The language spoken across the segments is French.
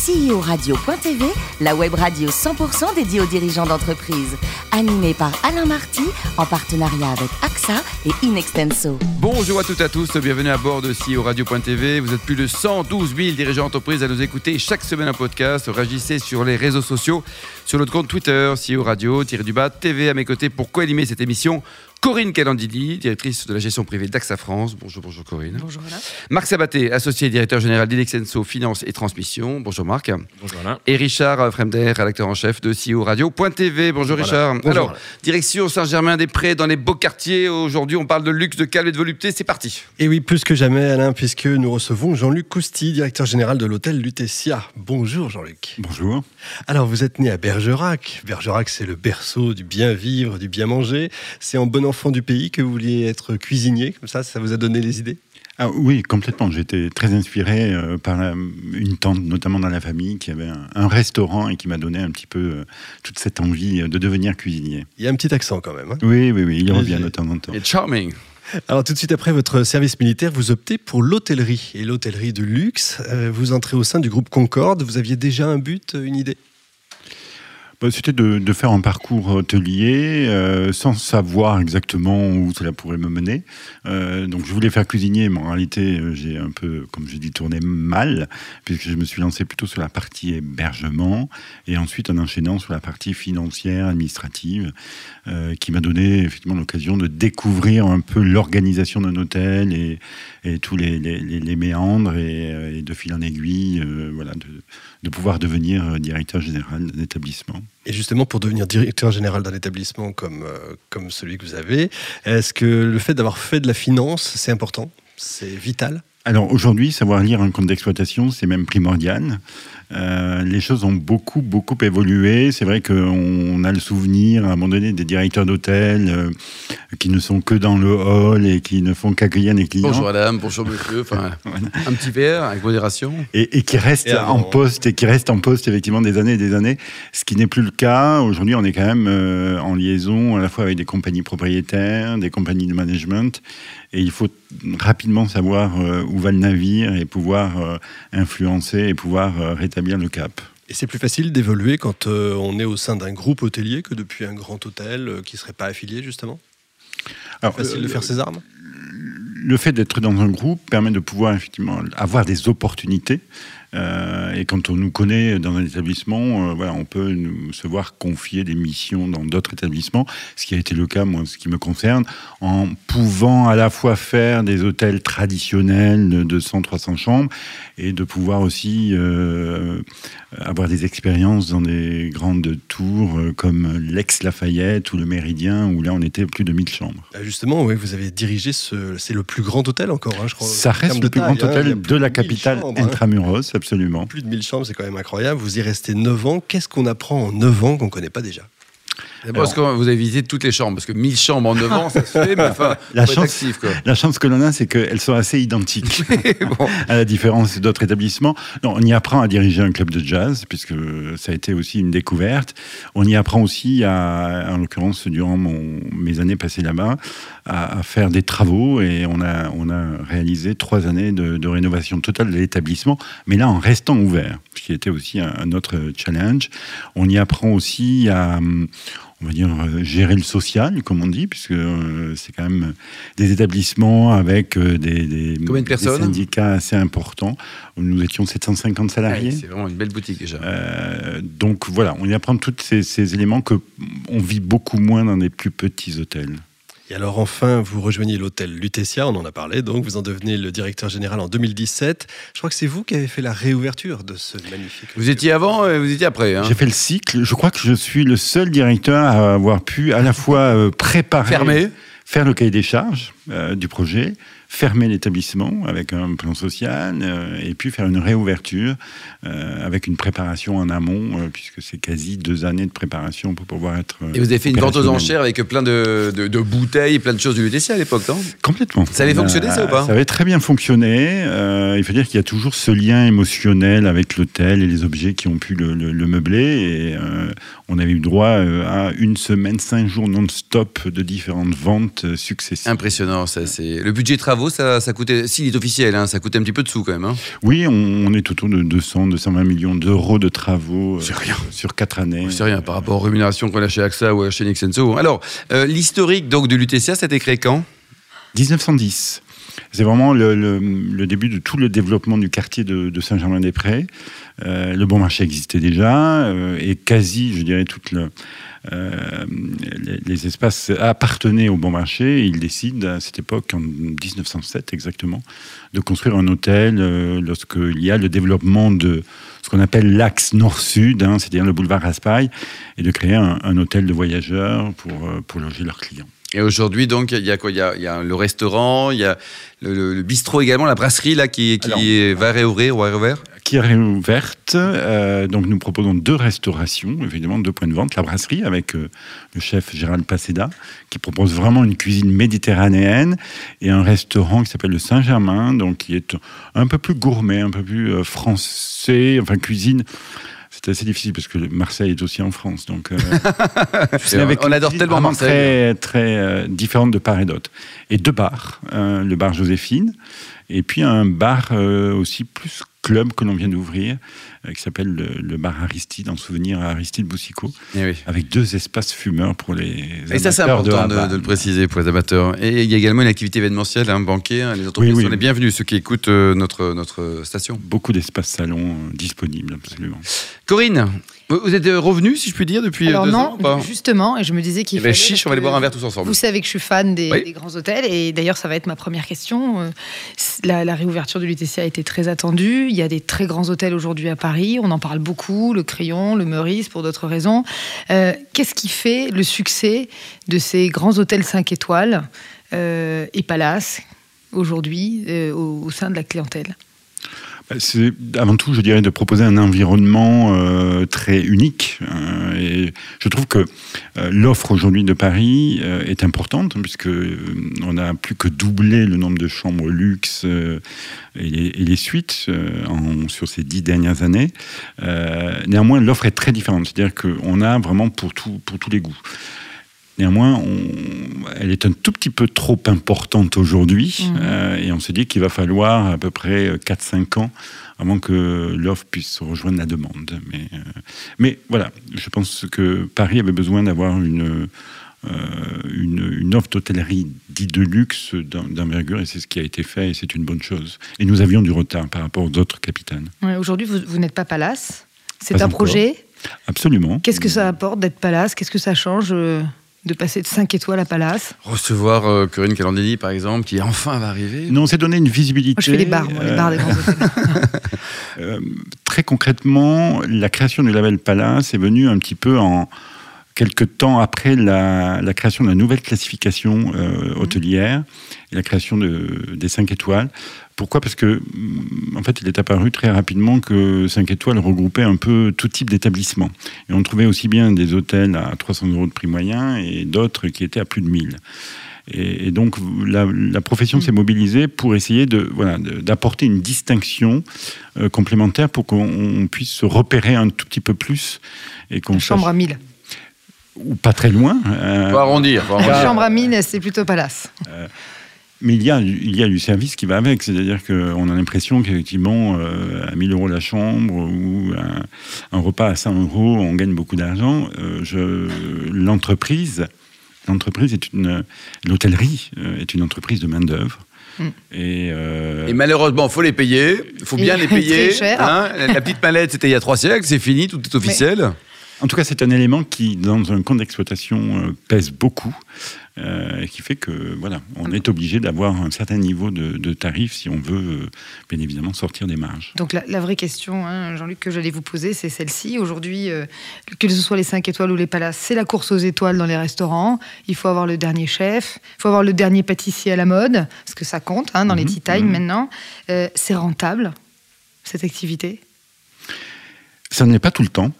CEO-radio.tv, la web radio 100% dédiée aux dirigeants d'entreprise. Animée par Alain Marty, en partenariat avec AXA et Inextenso. Bonjour à toutes et à tous, bienvenue à bord de CEO Radio.tv. Vous êtes plus de 112 000 dirigeants d'entreprise à nous écouter chaque semaine un podcast. Réagissez sur les réseaux sociaux, sur notre compte Twitter, CEO Radio-du-bas TV à mes côtés pour co-animer cette émission. Corinne Calandidi, directrice de la gestion privée d'AXA France. Bonjour, bonjour Corinne. Bonjour Alain. Marc Sabaté, associé directeur général d'Inexenso Finance et Transmission. Bonjour Marc. Bonjour Alain. Et Richard Fremder, rédacteur en chef de CEO Radio.tv. Bonjour Richard. Bonjour, Alors, Alain. direction Saint-Germain-des-Prés dans les beaux quartiers. Aujourd'hui, on parle de luxe, de calme et de volupté. C'est parti. Et oui, plus que jamais, Alain, puisque nous recevons Jean-Luc Cousty, directeur général de l'hôtel Lutetia. Bonjour Jean-Luc. Bonjour. Alors, vous êtes né à Bergerac. Bergerac, c'est le berceau du bien vivre, du bien manger. C'est en bon enfant du pays que vous vouliez être cuisinier, comme ça, ça vous a donné les idées? Ah, oui, complètement. J'étais très inspiré euh, par une tante, notamment dans la famille, qui avait un, un restaurant et qui m'a donné un petit peu euh, toute cette envie euh, de devenir cuisinier. Il y a un petit accent quand même. hein. Oui, oui, oui, il revient de temps en temps. Et charming. Alors, tout de suite après votre service militaire, vous optez pour l'hôtellerie. Et l'hôtellerie de luxe, euh, vous entrez au sein du groupe Concorde. Vous aviez déjà un but, une idée? C'était de, faire un parcours hôtelier euh, sans savoir exactement où cela pourrait me mener. Euh, donc je voulais faire cuisinier, mais en réalité euh, j'ai un peu, comme je dis, tourné mal, puisque je me suis lancé plutôt sur la partie hébergement et ensuite en enchaînant sur la partie financière, administrative, qui m'a donné effectivement l'occasion de découvrir un peu l'organisation d'un hôtel et, tous les, méandres et, de fil en aiguille, voilà, de, de pouvoir devenir directeur général d'un établissement. Et justement, pour devenir directeur général d'un établissement comme, euh, comme celui que vous avez, est-ce que le fait d'avoir fait de la finance, c'est important? C'est vital? Alors aujourd'hui, savoir lire un compte d'exploitation, c'est même primordial. Euh, les choses ont beaucoup, beaucoup évolué. C'est vrai qu'on a le souvenir, à un moment donné, des directeurs d'hôtel euh, qui ne sont que dans le hall et qui ne font qu'accueillir les clients. Bonjour madame, bonjour monsieur. Enfin, un petit verre avec modération. et, et qui restent Et en poste et qui restent en poste effectivement des années et des années, ce qui n'est plus le cas. Aujourd'hui, on est quand même euh, en liaison à la fois avec des compagnies propriétaires, des compagnies de management, et il faut rapidement savoir euh, où va le navire et pouvoir euh, influencer et pouvoir euh, rétablir le cap. Et c'est plus facile d'évoluer quand on est au sein d'un groupe hôtelier que depuis un grand hôtel qui ne serait pas affilié, justement? Alors, Facile de faire ses armes? le fait d'être dans un groupe permet de pouvoir effectivement avoir des opportunités. Euh, et quand on nous connaît dans un établissement, euh, voilà, on peut nous se voir confier des missions dans d'autres établissements, ce qui a été le cas, moi, ce qui me concerne, en pouvant à la fois faire des hôtels traditionnels de 200-300 chambres et de pouvoir aussi euh, avoir des expériences dans des grandes tours comme l'Aix-Lafayette ou le Méridien, où là on était plus de 1000 chambres. Ah, Justement, oui, vous avez dirigé ce. C'est le plus grand hôtel encore, hein, je crois. Ça reste le plus taille, grand hein, hôtel de la 1000 capitale hein. Absolument. Plus de 1000 chambres, c'est quand même incroyable. Vous y restez 9 ans. Qu'est-ce qu'on apprend en 9 ans qu'on ne connaît pas déjà? D'abord, Parce que vous avez visité toutes les chambres, parce que 1000 chambres en 9 ans, ça se fait, mais enfin, La chance- actif, quoi. La chance que l'on a, c'est qu'elles sont assez identiques, Bon. à la différence d'autres établissements. Non, on y apprend à diriger un club de jazz, puisque ça a été aussi une découverte. On y apprend aussi, à, en l'occurrence, durant mon- mes années passées là-bas, à, à faire des travaux. Et on a, on a réalisé trois années de, de rénovation totale de l'établissement, mais là, en restant ouvert, ce qui était aussi un, un autre challenge. On y apprend aussi à... hum, on va dire, euh, gérer le social, comme on dit, puisque euh, c'est quand même des établissements avec euh, des, des, Combien de des personnes syndicats assez importants. Nous étions 750 Ouais, salariés. C'est vraiment une belle boutique déjà. Euh, donc voilà, on y apprend tous ces, ces éléments que on vit beaucoup moins dans des plus petits hôtels. Et alors enfin, vous rejoignez l'hôtel Lutetia, on en a parlé, donc vous en devenez le directeur général en 2017. Je crois que c'est vous qui avez fait la réouverture de ce magnifique. Vous étiez avant et vous étiez après. Hein. J'ai fait le cycle. Je crois que je suis le seul directeur à avoir pu à la fois euh, préparer, Fermé. faire le cahier des charges euh, du projet, fermer l'établissement avec un plan social euh, et puis faire une réouverture euh, avec une préparation en amont, euh, puisque c'est quasi deux années de préparation pour pouvoir être. Et vous avez fait une vente aux enchères avec plein de, de, de bouteilles, plein de choses du Lutetia à l'époque, non? Complètement. Ça avait fonctionné, ça, ou pas? Ça avait très bien fonctionné. Euh, il faut dire qu'il y a toujours ce lien émotionnel avec l'hôtel et les objets qui ont pu le, le- le meubler. Et euh, on avait eu droit à une semaine, cinq jours non-stop de différentes ventes successives. Impressionnant, ça. C'est le budget travaux travaux, ça, ça coûtait, s'il est officiel, hein, ça coûtait un petit peu de sous quand même. hein. Oui, on, on est autour de 200, 220 millions d'euros de travaux euh, rien. sur quatre années. C'est rien par rapport aux rémunérations qu'on a chez AXA ou chez Nixenso. Alors, euh, l'historique donc de l'UTCA, ça a été créé quand 1910. C'est vraiment le, début de tout le développement du quartier de, de Saint-Germain-des-Prés. Euh, le bon marché existait déjà euh, et quasi, je dirais, toutes euh, les, espaces appartenaient au bon marché. Ils décident à cette époque, en 1907 exactement, de construire un hôtel lorsqu'il y a le développement de ce qu'on appelle l'axe nord-sud, hein, c'est-à-dire le boulevard Raspail, et de créer un, hôtel de voyageurs pour loger leurs clients. Et aujourd'hui, donc, il y a quoi? Il y a, il y a le restaurant, il y a le, le- le bistrot également, la brasserie là qui, qui Alors, est- va réouvrir ou va réouvrir. qui est réouverte. Euh, donc nous proposons deux restaurations, évidemment deux points de vente. La brasserie avec euh, le chef Gérald Passeda, qui propose vraiment une cuisine méditerranéenne, et un restaurant qui s'appelle le Saint-Germain, donc qui est un peu plus gourmet, un peu plus euh, français, enfin cuisine. C'est assez difficile parce que Marseille est aussi en France, donc euh, C'est- mais avec on adore tellement Marseille. Très, très euh, différente de part et d'autre. Et deux bars, euh, le bar Joséphine, et puis un bar euh, aussi plus club que l'on vient d'ouvrir, euh, qui s'appelle le, le bar Aristide, en souvenir à Aristide Boussicot, Eh oui. avec deux espaces fumeurs pour les Et ça, c'est amateurs important de, le préciser pour les amateurs. Et il y a également une activité événementielle, un banquet. hein, les entreprises Oui, oui. sont les bienvenus, ceux qui écoutent euh, notre, notre station. Beaucoup d'espaces salons disponibles, absolument. Corinne, vous êtes euh, revenue, si je puis dire, depuis euh, Alors deux non, ans ou pas? justement, et je me disais qu'il Eh ben, fallait, chiche, on va aller boire un verre tous ensemble. Vous savez que je suis fan des, Oui. des grands hôtels, et d'ailleurs, ça va être ma première question. Euh, La, la réouverture de l'UTC a été très attendue. Il y a des très grands hôtels aujourd'hui à Paris. On en parle beaucoup, le Crayon, le Meurice, pour d'autres raisons. Euh, Qu'est-ce qui fait le succès de ces grands hôtels 5 étoiles euh, et palaces aujourd'hui euh, au, au sein de la clientèle? C'est avant tout, je dirais, de proposer un environnement euh, très unique. euh, et je trouve que euh, l'offre aujourd'hui de Paris euh, est importante, puisque on a plus que doublé le nombre de chambres luxe et, les, et les suites en- sur ces dix dernières années. Néanmoins, l'offre est très différente, c'est-à-dire qu'on a vraiment pour, tout, pour tous les goûts. Néanmoins, on- elle est un tout petit peu trop importante aujourd'hui Mhm. euh, et on se dit qu'il va falloir à peu près 4-5 ans avant que l'offre puisse rejoindre la demande. Mais, euh, mais voilà, je pense que Paris avait besoin d'avoir une, euh, une, une offre d'hôtellerie dite de luxe d'en- d'envergure et c'est ce qui a été fait et c'est une bonne chose. Et nous avions du retard par rapport aux autres capitales. Ouais, Aujourd'hui, vous, vous n'êtes pas palace? C'est un encore. projet? Absolument. Qu'est-ce que ça apporte d'être palace? Qu'est-ce que ça change euh, de passer de 5 étoiles à palace Recevoir euh, Corinne Calandini, par exemple, qui enfin va arriver. Nous, on s'est donné une visibilité. Moi, je fais les bars, moi, les euh, bars des grands hôtels. Euh, très concrètement, la création du label Palace est venue un petit peu en quelques temps après la, la création de la nouvelle classification euh, hôtelière et la création de, des 5 étoiles. Pourquoi? Parce que, mm, en fait, il est apparu très rapidement que 5 étoiles regroupait un peu tout type d'établissement. Et on trouvait aussi bien des hôtels à 300 euros de prix moyen et d'autres qui étaient à plus de 1000. Et, et donc, la, la profession s'est mobilisée pour essayer de, voilà, d'apporter une distinction euh, complémentaire pour qu'on on puisse se repérer un tout petit peu plus et qu'on chambre à sache- 1000. Ou pas très loin. euh, Faut arrondir. chambre à 1000, c'est plutôt palace. mais il y, a, il y a du service qui va avec, c'est-à-dire qu'on a l'impression qu'effectivement, euh, à 1000 euros la chambre ou un, un repas à 100 euros, on gagne beaucoup d'argent. Euh, l'entreprise, l'entreprise est une, l'hôtellerie euh, est une entreprise de main d'œuvre. Mm. Et, euh, Et malheureusement, faut les payer. Il faut bien Et les payer. très cher. hein. la la petite mallette, c'était il y a trois siècles, c'est fini, tout est officiel. En tout cas, c'est un élément qui, dans un compte d'exploitation, euh, pèse beaucoup, euh, et qui fait que voilà, on est obligé d'avoir un certain niveau de, de tarif si on veut, euh, bien évidemment, sortir des marges. Donc la, la vraie question, hein, Jean-Luc, que j'allais vous poser, c'est celle-ci. Aujourd'hui, euh, que ce soit les 5 étoiles ou les palaces, c'est la course aux étoiles dans les restaurants. Il faut avoir le dernier chef, il faut avoir le dernier pâtissier à la mode, parce que ça compte hein, dans les Mhm, tea time mhm. maintenant. Euh, c'est rentable, cette activité? Ça n'est pas tout le temps,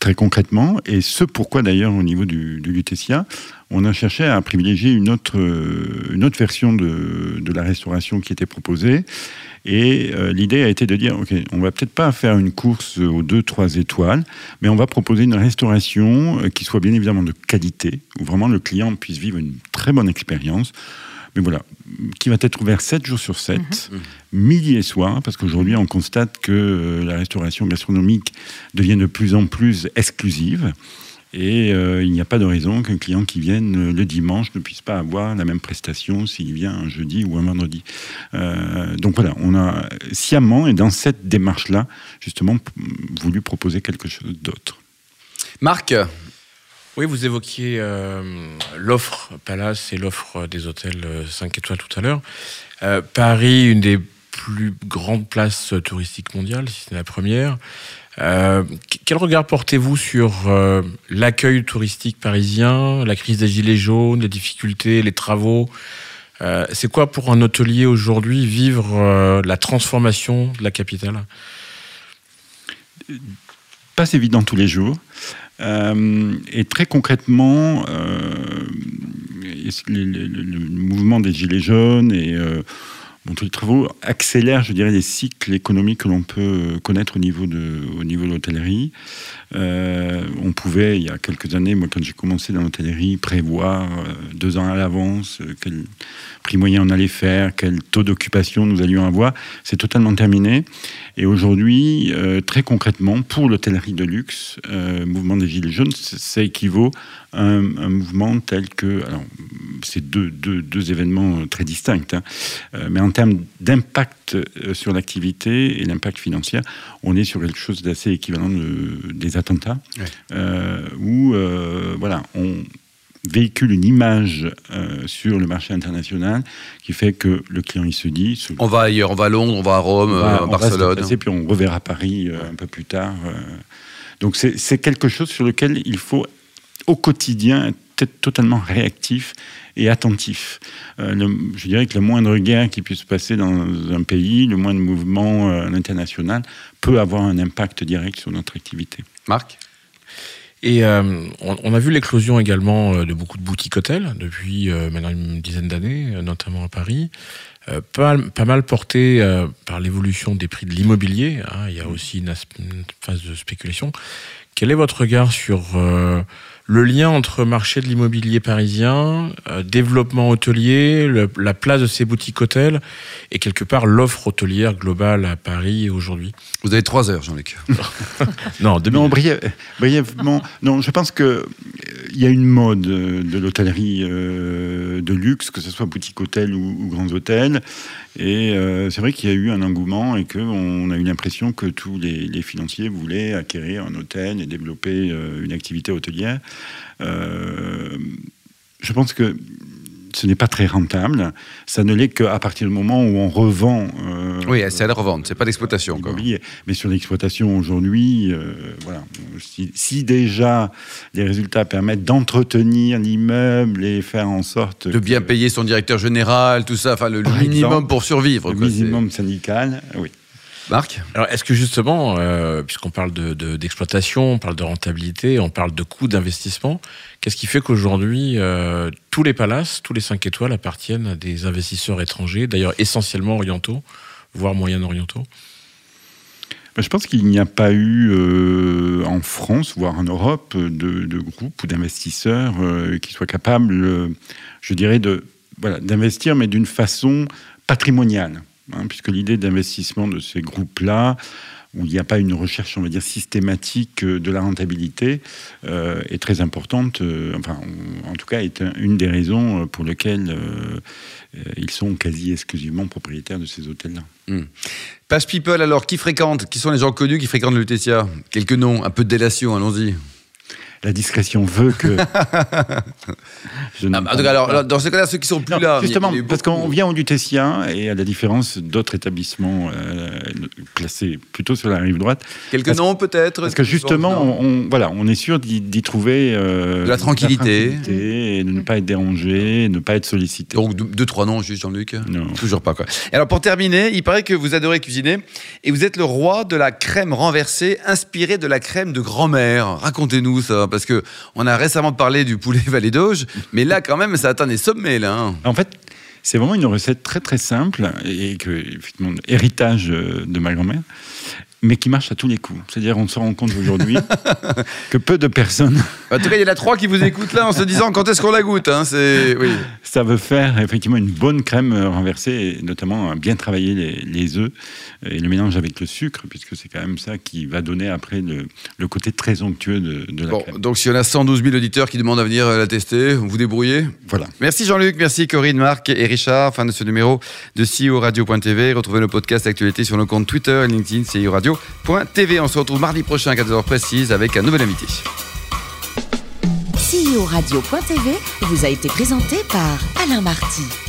très concrètement, et ce pourquoi d'ailleurs au niveau du, du Lutetia, on a cherché à privilégier une autre, euh, une autre version de, la restauration qui était proposée. Et euh, l'idée a été de dire, OK, on va peut-être pas faire une course aux 2-3 étoiles, mais on va proposer une restauration euh, qui soit bien évidemment de qualité, où vraiment le client puisse vivre une très bonne expérience. Mais voilà, qui va être ouvert 7 jours sur 7, midi et soir, parce qu'aujourd'hui on constate que euh, la restauration gastronomique devient de plus en plus exclusive. Et euh, il n'y a pas de raison qu'un client qui vienne euh, le dimanche ne puisse pas avoir la même prestation s'il vient un jeudi ou un vendredi. Euh, donc voilà, on a sciemment et dans cette démarche-là, justement, voulu proposer quelque chose d'autre. Marc, Oui, vous évoquiez euh, l'offre Palace et l'offre des hôtels euh, 5 étoiles tout à l'heure. Euh, Paris, une des plus grandes places touristiques mondiales, si c'est la première. Euh, qu- quel regard portez-vous sur euh, l'accueil touristique parisien, la crise des gilets jaunes, les difficultés, les travaux? Euh, C'est quoi pour un hôtelier aujourd'hui vivre euh, la transformation de la capitale? Pas évident tous les jours. Euh, et très concrètement, euh, le, mouvement des Gilets jaunes et euh, tous les travaux accélèrent, je dirais, les cycles économiques que l'on peut connaître au niveau de, de l'hôtellerie. On pouvait, il y a quelques années, moi, quand j'ai commencé dans l'hôtellerie, prévoir deux ans à l'avance euh, quel prix moyen on allait faire, quel taux d'occupation nous allions avoir. C'est totalement terminé. Et aujourd'hui, euh, très concrètement, pour l'hôtellerie de luxe, euh, mouvement des Gilets jaunes, ça équivaut à un, un mouvement tel que. Alors, c'est deux, deux, deux événements très distincts, hein. Mais en termes d'impact sur l'activité et l'impact financier, on est sur quelque chose d'assez équivalent de- des attentats, Ouais. euh, où euh, voilà, on véhicule une image euh, sur le marché international qui fait que le client il se dit on va ailleurs, on va à Londres, on va à Rome, on euh, va- à on va se Barcelone. déplacer, puis on reverra Paris euh, un peu plus tard. euh. Donc c'est quelque chose sur lequel il faut au quotidien être totalement réactif et attentif. Euh, le- je dirais que la moindre guerre qui puisse se passer dans un pays, le moindre mouvement euh, à l'international peut avoir un impact direct sur notre activité. Marc? Et euh, on, a vu l'éclosion également euh, de beaucoup de boutiques hôtels depuis euh, maintenant une dizaine d'années, notamment à Paris. Pas, mal- porté par l'évolution des prix de l'immobilier. hein. il y a aussi une phase de spéculation. Quel est votre regard sur euh, le lien entre marché de l'immobilier parisien, euh, développement hôtelier, le- la place de ces boutiques hôtels et quelque part l'offre hôtelière globale à Paris aujourd'hui? Vous avez trois heures, Jean-Luc. Non, deux Non, briève- brièvement, non, je pense que y a une mode euh, de l'hôtellerie euh, de luxe, que ce soit boutique hôtel ou, grands hôtels. Et euh, c'est vrai qu'il y a eu un engouement et qu'on a eu l'impression que tous les, les financiers voulaient acquérir un hôtel et développer une activité hôtelière. Je pense que ce n'est pas très rentable. Ça ne l'est qu'à partir du moment où on revend. euh, Oui, c'est à la revente, c'est pas l'immobilier. Mais sur l'exploitation aujourd'hui, euh, voilà, si, si déjà les résultats permettent d'entretenir l'immeuble et faire en sorte De bien que payer son directeur général, tout ça, enfin le, minimum exemple, pour survivre. le quoi, minimum syndical, oui. Marc Alors, est-ce que justement, euh, puisqu'on parle de- de- d'exploitation, on parle de rentabilité, on parle de coût d'investissement, qu'est-ce qui fait qu'aujourd'hui, euh, tous les palaces, tous les 5 étoiles appartiennent à des investisseurs étrangers, d'ailleurs essentiellement orientaux, voire moyen-orientaux Ben, Je pense qu'il n'y a pas eu euh, en France, voire en Europe, de, de groupes ou d'investisseurs euh, qui soient capables, euh, je dirais, de voilà, d'investir, mais d'une façon patrimoniale. Hein, puisque l'idée d'investissement de ces groupes-là, où il n'y a pas une recherche, on va dire, systématique euh, de la rentabilité, euh, est très importante. euh, enfin, en tout cas, est un- une des raisons pour lesquelles ils sont quasi exclusivement propriétaires de ces hôtels-là. Page People, alors, qui fréquente Qui sont les gens connus qui fréquentent le Quelques noms, un peu de délation, allons-y. La discrétion veut que. Je Ah, bah, en tout cas, alors, alors, dans ce cas-là, ceux qui sont plus Non, là. justement, a parce qu'on vient au Lutetia et à la différence d'autres établissements euh, classés plutôt sur la rive droite, Quelques parce- noms peut-être parce que justement, on, on- voilà, on est sûr d'y trouver euh, De la tranquillité. tranquillité et de ne pas être dérangé, de ne pas être sollicité. Donc deux, deux, trois noms juste Jean-Luc? Non. Toujours pas quoi. Et alors pour terminer, il paraît que vous adorez cuisiner et vous êtes le roi de la crème renversée inspirée de la crème de grand-mère. Racontez-nous ça parce que on a récemment parlé du poulet Vallée d'Auge, mais là quand même ça atteint des sommets hein. En fait, c'est vraiment une recette très très simple et que, effectivement, héritage euh, de ma grand-mère. Mais qui marche à tous les coups. C'est-à-dire, on se rend compte aujourd'hui que peu de personnes. En tout cas, il y en a trois qui vous écoutent là en se disant quand est-ce qu'on la goûte. Hein, c'est oui. Ça veut faire effectivement une bonne crème renversée, et notamment bien travailler les, les œufs et le mélange avec le sucre, puisque c'est quand même ça qui va donner après le, le côté très onctueux de, de la Bon, crème. donc si on a 112 000 auditeurs qui demandent à venir la tester, vous débrouillez. Voilà. Merci Jean-Luc, merci Corinne, Marc et Richard. Fin de ce numéro de CEO Radio.tv. Retrouvez nos podcasts actualités sur nos comptes Twitter et LinkedIn CEO On se retrouve mardi prochain à 14h précise avec un nouvel invité. CEO Radio.tv vous a été présenté par Alain Marty.